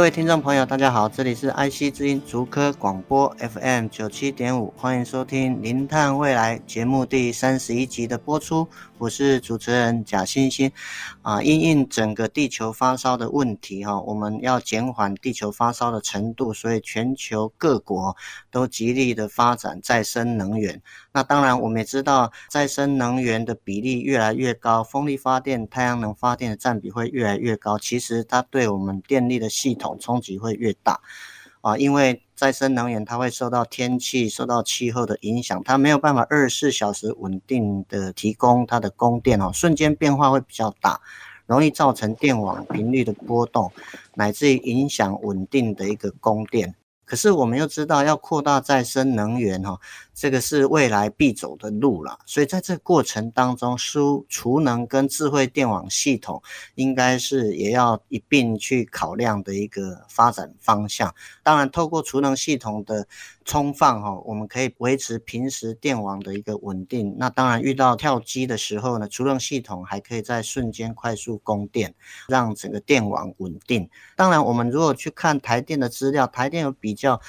各位听众朋友，大家好，这里是 IC 之音竹科广播 FM 九七点五，欢迎收听《零碳未来》节目第三十一集的播出。我是主持人贾欣欣啊，因应整个地球发烧的问题哈，我们要减缓地球发烧的程度，所以全球各国都极力的发展再生能源。那当然，我们也知道再生能源的比例越来越高，风力发电、太阳能发电的占比会越来越高。其实它对我们电力的系统冲击会越大啊，因为再生能源它会受到天气、受到气候的影响，它没有办法二十四小时稳定的提供它的供电哦，瞬间变化会比较大，容易造成电网频率的波动，乃至于影响稳定的一个供电。可是我们又知道，要扩大再生能源哈，这个是未来必走的路了。所以在这过程当中，输储能跟智慧电网系统，应该是也要一并去考量的一个发展方向。当然，透过储能系统的充放哈，我们可以维持平时电网的一个稳定。那当然，遇到跳机的时候呢，储能系统还可以在瞬间快速供电，让整个电网稳定。当然，我们如果去看台电的资料，台电有比较，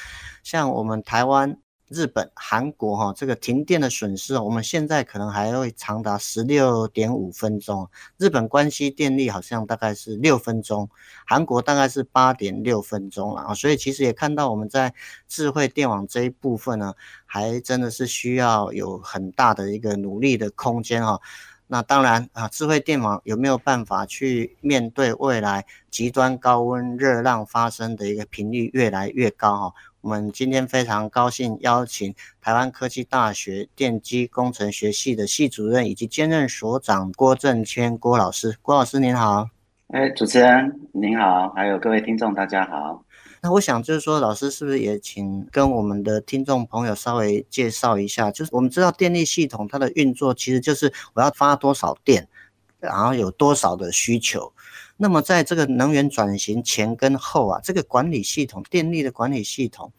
像我们台湾。日本、韩国哈，这个停电的损失，我们现在可能还会长达十六点五分钟。日本关西电力好像大概是六分钟，韩国大概是八点六分钟了啊。所以其实也看到我们在智慧电网这一部分呢，还真的是需要有很大的一个努力的空间哈。那当然啊，智慧电网有没有办法去面对未来极端高温热浪发生的一个频率越来越高哈？我们今天非常高兴邀请台湾科技大学电机工程学系的系主任以及兼任所长郭正谦郭老师，郭老师您好。哎，主持人您好，还有各位听众大家好。那我想就是说，老师是不是也请跟我们的听众朋友稍微介绍一下？就是我们知道电力系统它的运作，其实就是我要发多少电，然后有多少的需求。那么在这个能源转型前跟后啊，这个管理系统，电力的管理系统，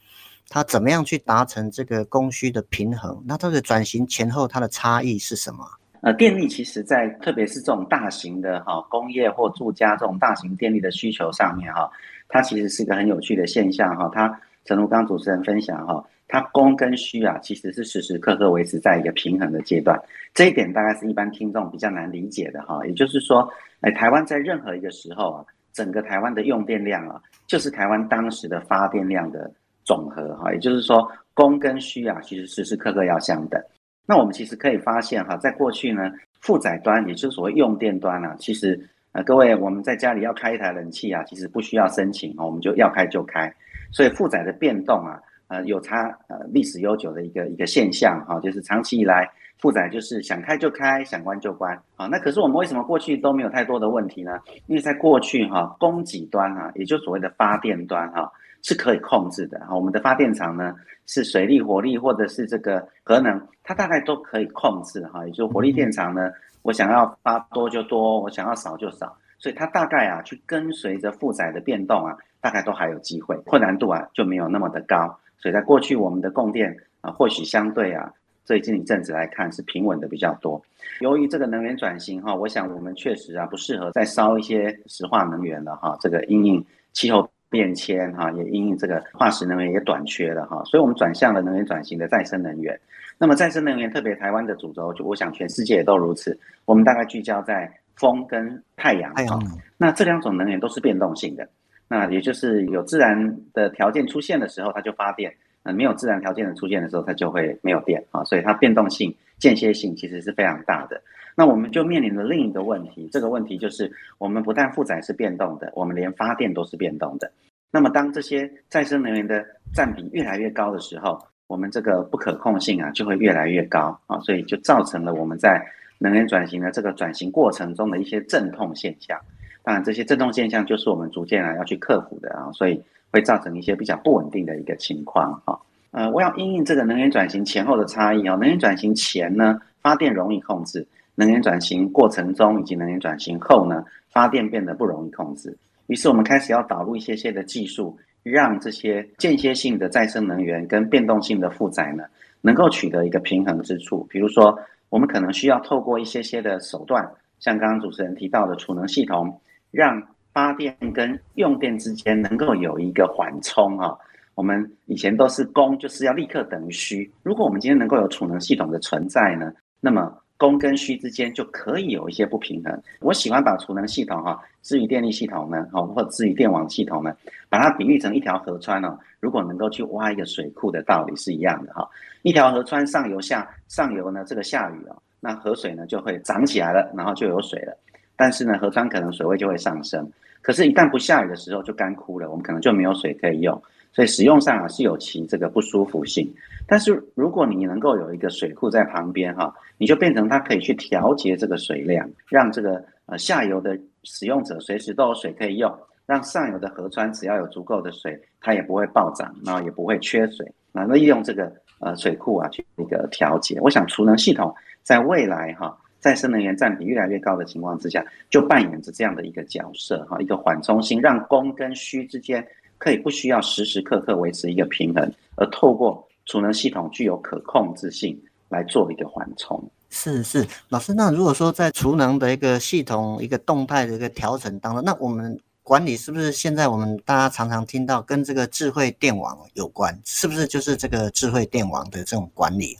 它怎么样去达成这个供需的平衡？那这个转型前后它的差异是什么？呃，电力其实在特别是这种大型的哈工业或住家这种大型电力的需求上面哈，它其实是一个很有趣的现象哈。它，诚如刚主持人分享哈，它供跟需啊，其实是时时刻刻维持在一个平衡的阶段。这一点大概是一般听众比较难理解的哈。也就是说。哎，台湾在任何一个时候啊，整个台湾的用电量啊，就是台湾当时的发电量的总和哈，也就是说，供跟需啊，其实时时刻刻要相等。那我们其实可以发现哈，在过去呢，负载端，也就是所谓用电端啊，其实呃，各位我们在家里要开一台冷气啊，其实不需要申请，我们就要开就开。所以负载的变动啊，呃，有它呃历史悠久的一个一个现象哈，就是长期以来。负载就是想开就开，想关就关啊。那可是我们为什么过去都没有太多的问题呢？因为在过去哈，供给端哈，也就所谓的发电端哈，是可以控制的哈。我们的发电厂呢，是水力、火力或者是这个核能，它大概都可以控制哈。也就是火力电厂呢，我想要发多就多，我想要少就少，所以它大概啊，去跟随着负载的变动啊，大概都还有机会，困难度啊就没有那么的高。所以在过去我们的供电啊，或许相对啊。最近一阵子来看是平稳的比较多。由于这个能源转型哈，我想我们确实啊不适合再烧一些石化能源了哈。这个因应气候变迁哈，也因应这个化石能源也短缺了哈，所以我们转向了能源转型的再生能源。那么再生能源特别台湾的主轴，就我想全世界也都如此。我们大概聚焦在风跟太阳。太阳。那这两种能源都是变动性的，那也就是有自然的条件出现的时候，它就发电。呃，没有自然条件的出现的时候，它就会没有电啊，所以它变动性、间歇性其实是非常大的。那我们就面临着另一个问题，这个问题就是我们不但负载是变动的，我们连发电都是变动的。那么当这些再生能源的占比越来越高的时候，我们这个不可控性啊就会越来越高啊，所以就造成了我们在能源转型的这个转型过程中的一些阵痛现象。当然这些震动现象就是我们逐渐啊要去克服的啊，所以会造成一些比较不稳定的一个情况哈。呃，我要因应这个能源转型前后的差异啊，能源转型前呢，发电容易控制；能源转型过程中以及能源转型后呢，发电变得不容易控制。于是我们开始要导入一些些的技术，让这些间歇性的再生能源跟变动性的负载呢，能够取得一个平衡之处。比如说，我们可能需要透过一些些的手段，像刚刚主持人提到的储能系统，让发电跟用电之间能够有一个缓冲啊。我们以前都是供，就是要立刻等于需。如果我们今天能够有储能系统的存在呢，那么供跟需之间就可以有一些不平衡。我喜欢把储能系统哈，至于电力系统呢，哈，或至于电网系统呢，把它比喻成一条河川哦。如果能够去挖一个水库的道理是一样的哈。一条河川上游下上游呢，这个下雨啊，那河水呢就会涨起来了，然后就有水了。但是呢，河川可能水位就会上升。可是，一旦不下雨的时候就干枯了，我们可能就没有水可以用。所以使用上啊是有其这个不舒服性，但是如果你能够有一个水库在旁边哈，你就变成它可以去调节这个水量，让这个呃下游的使用者随时都有水可以用，让上游的河川只要有足够的水，它也不会暴涨，然后也不会缺水，那利用这个呃水库啊去一个调节。我想储能系统在未来哈，再生能源占比越来越高的情况之下，就扮演着这样的一个角色哈，一个缓冲性，让供跟需之间。可以不需要时时刻刻维持一个平衡，而透过储能系统具有可控制性来做一个缓冲。是是，老师，那如果说在储能的一个系统一个动态的一个调整当中，那我们管理是不是现在我们大家常常听到跟这个智慧电网有关？是不是就是这个智慧电网的这种管理？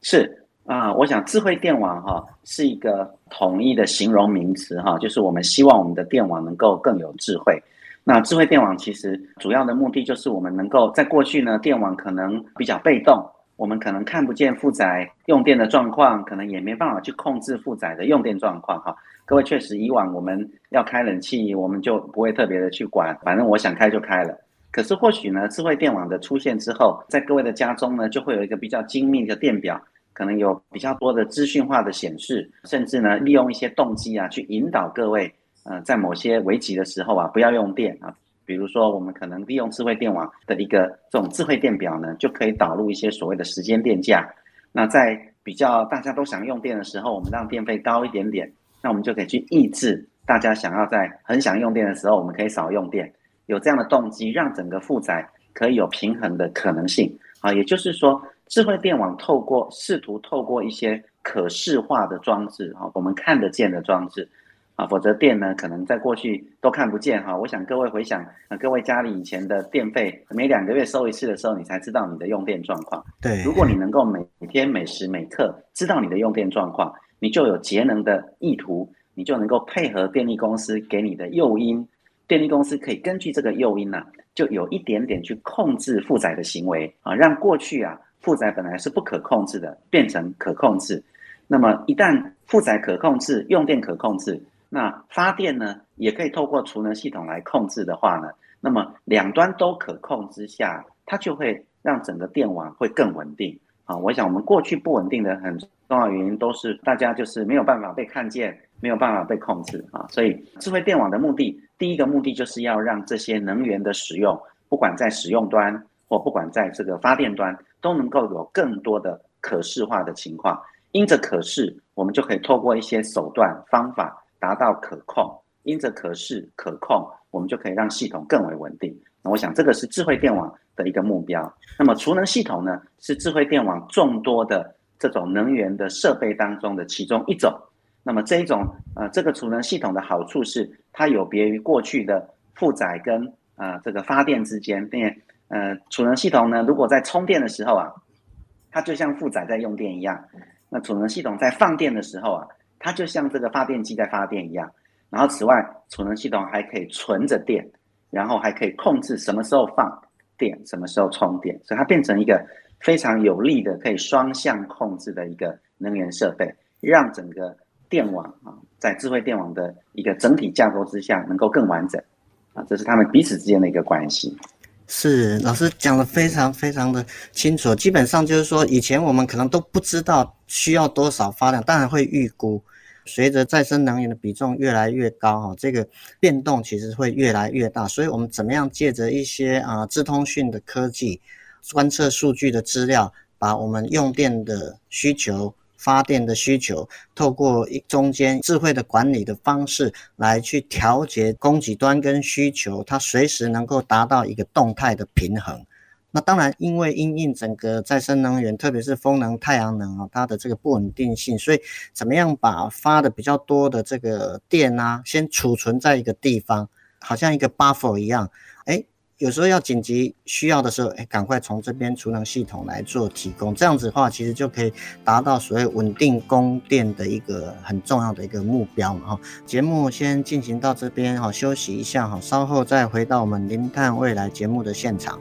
是啊，我想智慧电网哈是一个统一的形容名词哈，就是我们希望我们的电网能够更有智慧。那智慧电网其实主要的目的就是我们能够在过去呢，电网可能比较被动，我们可能看不见负载用电的状况，可能也没办法去控制负载的用电状况哈。各位确实以往我们要开冷气，我们就不会特别的去管，反正我想开就开了。可是或许呢，智慧电网的出现之后，在各位的家中呢，就会有一个比较精密的电表，可能有比较多的资讯化的显示，甚至呢，利用一些动机啊，去引导各位。呃，在某些危急的时候啊，不要用电啊。比如说，我们可能利用智慧电网的一个这种智慧电表呢，就可以导入一些所谓的时间电价。那在比较大家都想用电的时候，我们让电费高一点点，那我们就可以去抑制大家想要在很想用电的时候，我们可以少用电。有这样的动机，让整个负载可以有平衡的可能性啊。也就是说，智慧电网透过试图透过一些可视化的装置啊，我们看得见的装置。啊，否则电呢，可能在过去都看不见哈。我想各位回想，啊，各位家里以前的电费，每两个月收一次的时候，你才知道你的用电状况。对，如果你能够每天每时每刻知道你的用电状况，你就有节能的意图，你就能够配合电力公司给你的诱因，电力公司可以根据这个诱因呢，啊，就有一点点去控制负载的行为啊，让过去啊负载本来是不可控制的，变成可控制。那么一旦负载可控制，用电可控制。那发电呢，也可以透过储能系统来控制的话呢，那么两端都可控之下，它就会让整个电网会更稳定啊。我想我们过去不稳定的很重要原因，都是大家就是没有办法被看见，没有办法被控制啊。所以智慧电网的目的，第一个目的就是要让这些能源的使用，不管在使用端或不管在这个发电端，都能够有更多的可视化的情况。因着可视，我们就可以透过一些手段方法。达到可控，因着可视可控，我们就可以让系统更为稳定。那我想这个是智慧电网的一个目标。那么储能系统呢，是智慧电网众多的这种能源的设备当中的其中一种。那么这一种呃，这个储能系统的好处是，它有别于过去的负载跟呃这个发电之间。因为呃储能系统呢，如果在充电的时候啊，它就像负载在用电一样。那储能系统在放电的时候啊。它就像这个发电机在发电一样，然后此外，储能系统还可以存着电，然后还可以控制什么时候放电，什么时候充电，所以它变成一个非常有力的可以双向控制的一个能源设备，让整个电网啊，在智慧电网的一个整体架构之下能够更完整啊，这是他们彼此之间的一个关系。是老师讲的非常非常的清楚，基本上就是说，以前我们可能都不知道需要多少发电，当然会预估随着再生能源的比重越来越高，哈，这个变动其实会越来越大。所以，我们怎么样借着一些啊，智通讯的科技，观测数据的资料，把我们用电的需求、发电的需求，透过一中间智慧的管理的方式来去调节供给端跟需求，它随时能够达到一个动态的平衡。那当然，因为因应整个再生能源，特别是风能、太阳能啊，它的这个不稳定性，所以怎么样把发的比较多的这个电啊，先储存在一个地方，好像一个 buffer 一样，哎，有时候要紧急需要的时候，哎，赶快从这边储能系统来做提供，这样子的话，其实就可以达到所谓稳定供电的一个很重要的一个目标嘛。哈，节目先进行到这边，哈，休息一下，哈，稍后再回到我们零碳未来节目的现场。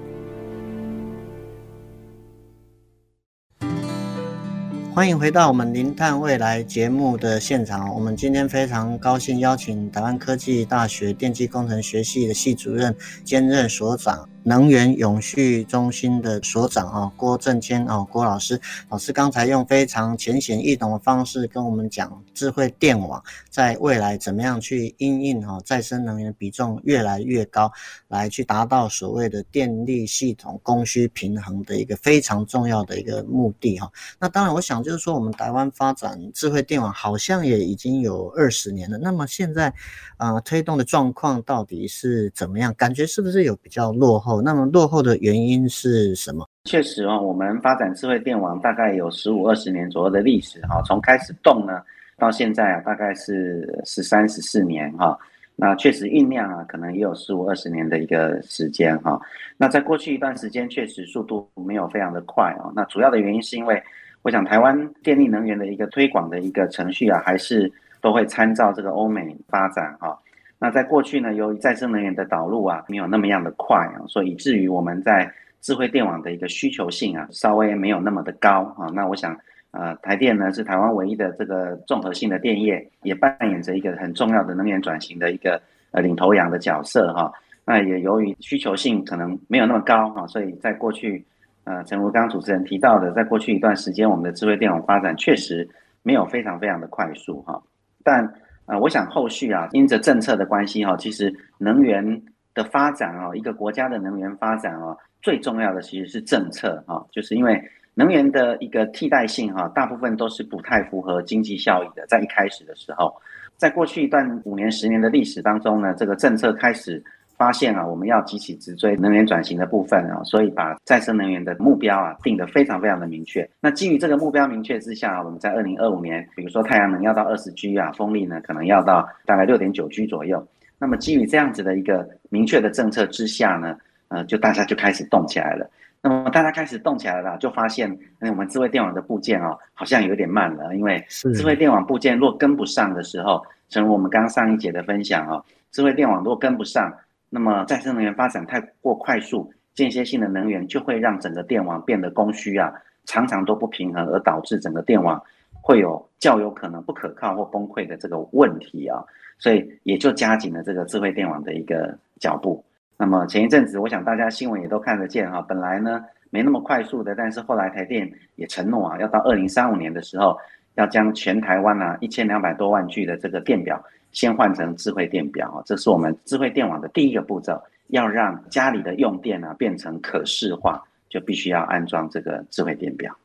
欢迎回到我们《零碳未来》节目的现场。我们今天非常高兴邀请台湾科技大学电机工程学系的系主任兼任所长。能源永续中心的所长啊，郭正谦啊，郭老师，老师刚才用非常浅显易懂的方式跟我们讲，智慧电网在未来怎么样去因应哈再生能源比重越来越高，来去达到所谓的电力系统供需平衡的一个非常重要的一个目的哈。那当然，我想就是说，我们台湾发展智慧电网好像也已经有二十年了，那么现在啊推动的状况到底是怎么样？感觉是不是有比较落后？那么落后的原因是什么？确实哦，我们发展智慧电网大概有十五二十年左右的历史哈，从开始动呢到现在啊，大概是十三十四年哈。那确实酝酿啊，可能也有十五二十年的一个时间哈。那在过去一段时间，确实速度没有非常的快啊。那主要的原因是因为，我想台湾电力能源的一个推广的一个程序啊，还是都会参照这个欧美发展哈。那在过去呢，由于再生能源的导入啊，没有那么样的快啊，所以以至于我们在智慧电网的一个需求性啊，稍微没有那么的高啊。那我想，呃，台电呢是台湾唯一的这个综合性的电业，也扮演着一个很重要的能源转型的一个呃领头羊的角色哈。那也由于需求性可能没有那么高哈，所以在过去，呃，陈如刚刚主持人提到的，在过去一段时间，我们的智慧电网发展确实没有非常非常的快速哈，但。啊、我想后续啊，因着政策的关系哈，其实能源的发展啊，一个国家的能源发展啊，最重要的其实是政策哈，就是因为能源的一个替代性哈，大部分都是不太符合经济效益的，在一开始的时候，在过去一段五年、十年的历史当中呢，这个政策开始。发现啊，我们要急起直追能源转型的部分啊，所以把再生能源的目标啊定得非常非常的明确。那基于这个目标明确之下，我们在二零二五年，比如说太阳能要到二十 G 啊，风力呢可能要到大概六点九 G 左右。那么基于这样子的一个明确的政策之下呢，呃，就大家就开始动起来了。那么大家开始动起来了，就发现，哎，我们智慧电网的部件哦，好像有点慢了，因为智慧电网部件若跟不上的时候，正如我们刚刚上一节的分享哦，智慧电网若跟不上。那么再生能源发展太过快速，间歇性的能源就会让整个电网变得供需啊，常常都不平衡，而导致整个电网会有较有可能不可靠或崩溃的这个问题啊，所以也就加紧了这个智慧电网的一个脚步。那么前一阵子，我想大家新闻也都看得见哈，本来呢没那么快速的，但是后来台电也承诺啊，要到二零三五年的时候，要将全台湾啊一千两百多万具的这个电表。先换成智慧电表，这是我们智慧电网的第一个步骤。要让家里的用电啊变成可视化，就必须要安装这个智慧电表。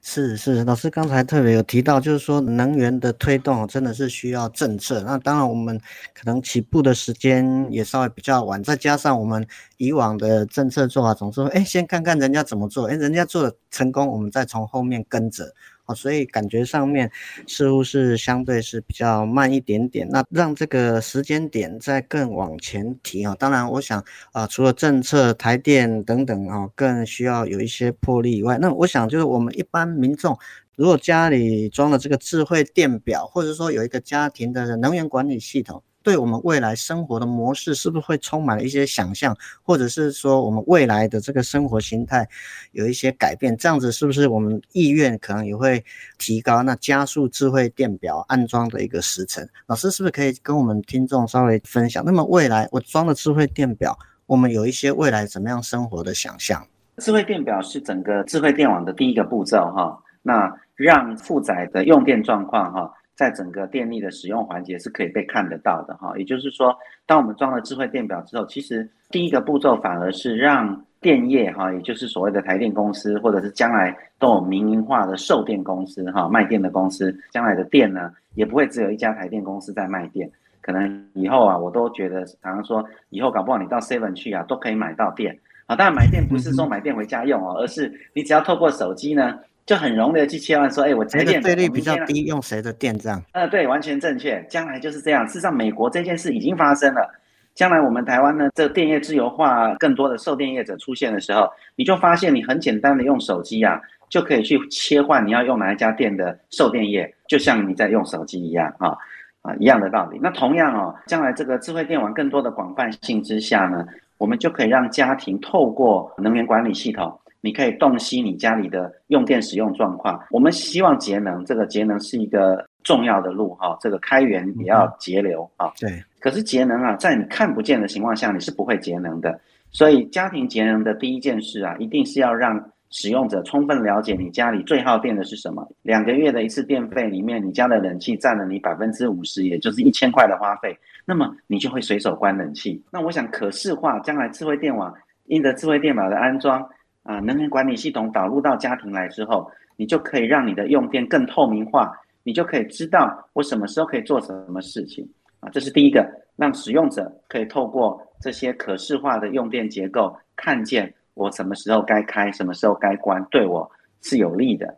是是，老师刚才特别有提到，就是说能源的推动真的是需要政策。那当然，我们可能起步的时间也稍微比较晚，再加上我们以往的政策做法总是说，哎，先看看人家怎么做，哎，人家做的成功，我们再从后面跟着。哦，所以感觉上面似乎是相对是比较慢一点点。那让这个时间点再更往前提啊，当然我想啊，除了政策、台电等等啊，更需要有一些魄力以外，那我想就是我们一般民众，如果家里装了这个智慧电表，或者说有一个家庭的能源管理系统。对我们未来生活的模式是不是会充满了一些想象，或者是说我们未来的这个生活形态有一些改变？这样子是不是我们意愿可能也会提高？那加速智慧电表安装的一个时程？老师是不是可以跟我们听众稍微分享？那么未来我装了智慧电表，我们有一些未来怎么样生活的想象？智慧电表是整个智慧电网的第一个步骤哈，那让负载的用电状况哈。在整个电力的使用环节是可以被看得到的哈。也就是说，当我们装了智慧电表之后，其实第一个步骤反而是让电业哈，也就是所谓的台电公司，或者是将来都有民营化的售电公司哈，卖电的公司，将来的电呢，也不会只有一家台电公司在卖电。可能以后啊，我都觉得，常常说以后搞不好你到 Seven 去啊，都可以买到电啊。当然买电不是说买电回家用哦，而是你只要透过手机呢，就很容易的去切换说，哎，我台电费率比较低，用谁的电这样？呃，对，完全正确。将来就是这样。事实上，美国这件事已经发生了。将来我们台湾呢，这电业自由化，更多的售电业者出现的时候，你就发现你很简单的用手机啊，就可以去切换你要用哪一家店的售电业，就像你在用手机一样啊。啊，一样的道理。那同样哦，将来这个智慧电网更多的广泛性之下呢，我们就可以让家庭透过能源管理系统，你可以洞悉你家里的用电使用状况。我们希望节能，这个节能是一个重要的路哈。这个开源也要节流啊。对。可是节能啊，在你看不见的情况下，你是不会节能的。所以家庭节能的第一件事啊，一定是要让。使用者充分了解你家里最耗电的是什么？两个月的一次电费里面，你家的冷气占了你百分之五十，也就是一千块的花费，那么你就会随手关冷气。那我想可视化，将来智慧电网因着智慧电表的安装啊，能源管理系统导入到家庭来之后，你就可以让你的用电更透明化，你就可以知道我什么时候可以做什么事情啊。这是第一个，让使用者可以透过这些可视化的用电结构看见。我什么时候该开，什么时候该关，对我是有利的。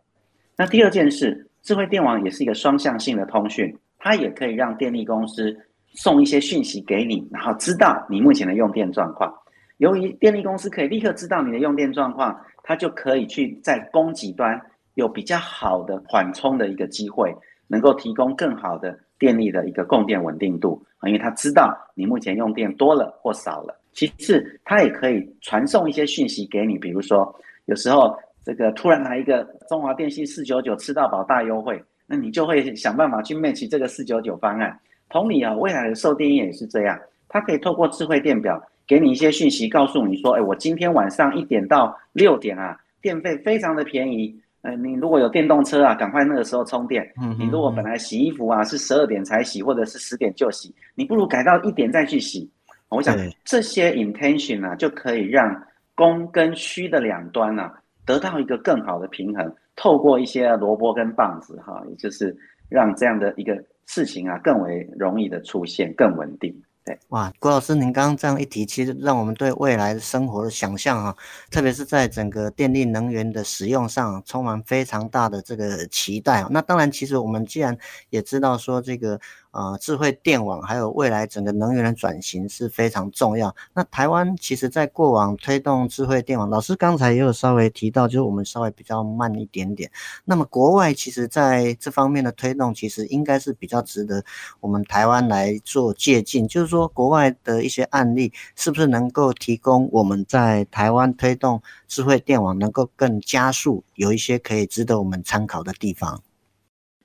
那第二件事，智慧电网也是一个双向性的通讯，它也可以让电力公司送一些讯息给你，然后知道你目前的用电状况。由于电力公司可以立刻知道你的用电状况，它就可以去在供给端有比较好的缓冲的一个机会，能够提供更好的电力的一个供电稳定度啊，因为它知道你目前用电多了或少了。其次，它也可以传送一些讯息给你，比如说，有时候这个突然来一个中华电信四九九吃到饱大优惠，那你就会想办法去 match 这个四九九方案。同理啊，未来的售电业也是这样，它可以透过智慧电表给你一些讯息，告诉你说，哎，我今天晚上一点到六点啊，电费非常的便宜。呃，你如果有电动车啊，赶快那个时候充电。嗯，你如果本来洗衣服啊是十二点才洗，或者是十点就洗，你不如改到一点再去洗。我想这些 intention 呢、啊，就可以让供跟需的两端呢、啊，得到一个更好的平衡。透过一些萝卜跟棒子，哈，也就是让这样的一个事情啊，更为容易的出现，更稳定。对，哇，郭老师，您刚刚这样一提，其实让我们对未来生活的想象啊，特别是在整个电力能源的使用上，充满非常大的这个期待。那当然，其实我们既然也知道说这个。啊、呃，智慧电网还有未来整个能源的转型是非常重要。那台湾其实在过往推动智慧电网，老师刚才也有稍微提到，就是我们稍微比较慢一点点。那么国外其实在这方面的推动，其实应该是比较值得我们台湾来做借鉴。就是说，国外的一些案例，是不是能够提供我们在台湾推动智慧电网能够更加速，有一些可以值得我们参考的地方？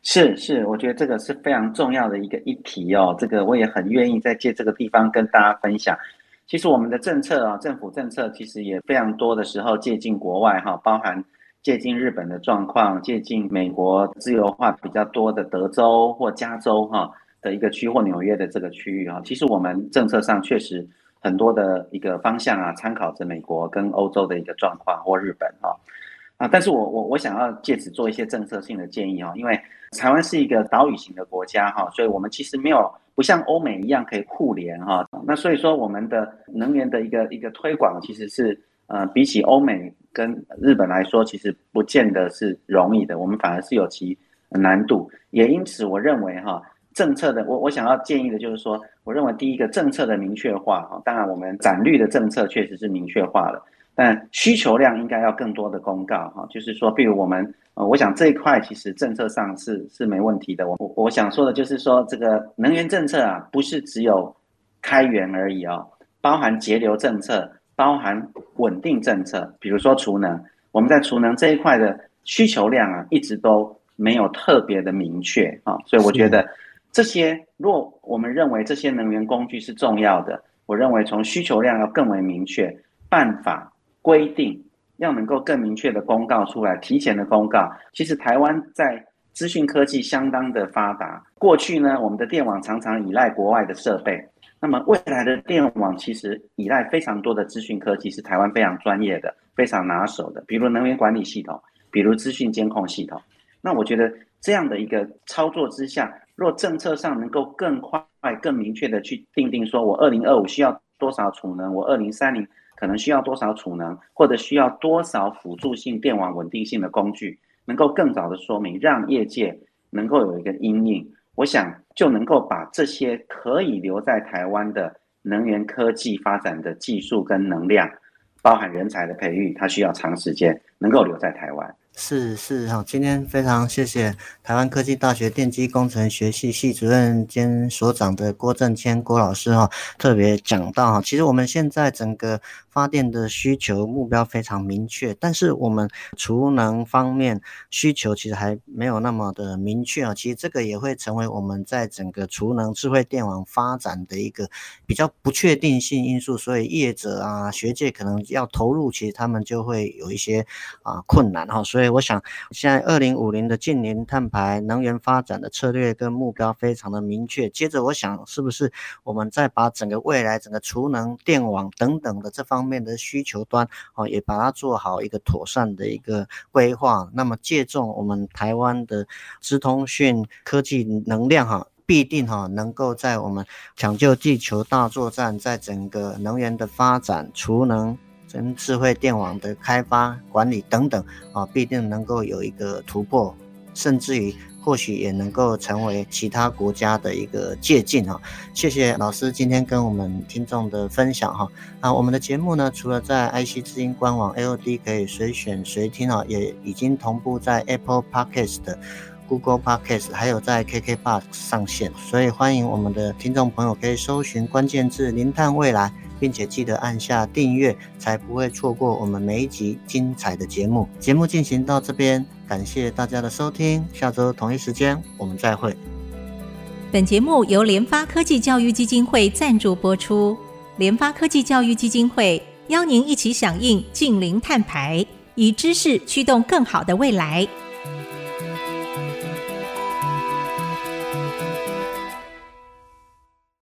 是是，我觉得这个是非常重要的一个议题哦。这个我也很愿意在借这个地方跟大家分享。其实我们的政策啊，政府政策其实也非常多的时候借鉴国外哈，包含借鉴日本的状况，借鉴美国自由化比较多的德州或加州哈的一个区或纽约的这个区域啊。其实我们政策上确实很多的一个方向啊，参考着美国跟欧洲的一个状况或日本哈。啊但是我我我想要借此做一些政策性的建议哈，因为台湾是一个岛屿型的国家哈，所以我们其实没有不像欧美一样可以互联哈，那所以说我们的能源的一个一个推广其实是呃比起欧美跟日本来说，其实不见得是容易的，我们反而是有其难度，也因此我认为哈，政策的我我想要建议的就是说，我认为第一个政策的明确化哈，当然我们展绿的政策确实是明确化了。但需求量应该要更多的公告哈，就是说，比如我们呃，我想这一块其实政策上是是没问题的。我我想说的就是说，这个能源政策啊，不是只有开源而已哦，包含节流政策，包含稳定政策。比如说储能，我们在储能这一块的需求量啊，一直都没有特别的明确啊，所以我觉得这些，若我们认为这些能源工具是重要的，我认为从需求量要更为明确，办法。规定要能够更明确的公告出来，提前的公告。其实台湾在资讯科技相当的发达。过去呢，我们的电网常常依赖国外的设备，那么未来的电网其实依赖非常多的资讯科技，是台湾非常专业的、非常拿手的，比如能源管理系统，比如资讯监控系统。那我觉得这样的一个操作之下，若政策上能够更快、更明确的去定定，说我二零二五需要多少储能，我二零三零可能需要多少储能，或者需要多少辅助性电网稳定性的工具，能够更早的说明，让业界能够有一个阴影，我想就能够把这些可以留在台湾的能源科技发展的技术跟能量，包含人才的培育，它需要长时间能够留在台湾。是是哈，今天非常谢谢台湾科技大学电机工程学系系主任兼所长的郭正谦郭老师哈，特别讲到哈，其实我们现在整个发电的需求目标非常明确，但是我们储能方面需求其实还没有那么的明确啊。其实这个也会成为我们在整个储能智慧电网发展的一个比较不确定性因素，所以业者啊、学界可能要投入，其实他们就会有一些啊困难哈，所以。以我想，现在二零五零的近零碳排能源发展的策略跟目标非常的明确。接着，我想是不是我们再把整个未来整个储能电网等等的这方面的需求端，哦，也把它做好一个妥善的一个规划。那么，借重我们台湾的资通讯科技能量，哈，必定哈能够在我们抢救地球大作战，在整个能源的发展、储能。跟智慧电网的开发、管理等等啊，必定能够有一个突破，甚至于或许也能够成为其他国家的一个借鉴哈。谢谢老师今天跟我们听众的分享哈。啊，我们的节目呢，除了在 IC 之音官网 AOD 可以随选随听啊，也已经同步在 Apple Podcast、Google Podcast，还有在 KKBOX 上线。所以欢迎我们的听众朋友可以搜寻关键字“零碳未来”。并且记得按下订阅，才不会错过我们每一集精彩的节目。节目进行到这边，感谢大家的收听，下周同一时间我们再会。本节目由联发科技教育基金会赞助播出。联发科技教育基金会邀您一起响应净零碳排，以知识驱动更好的未来。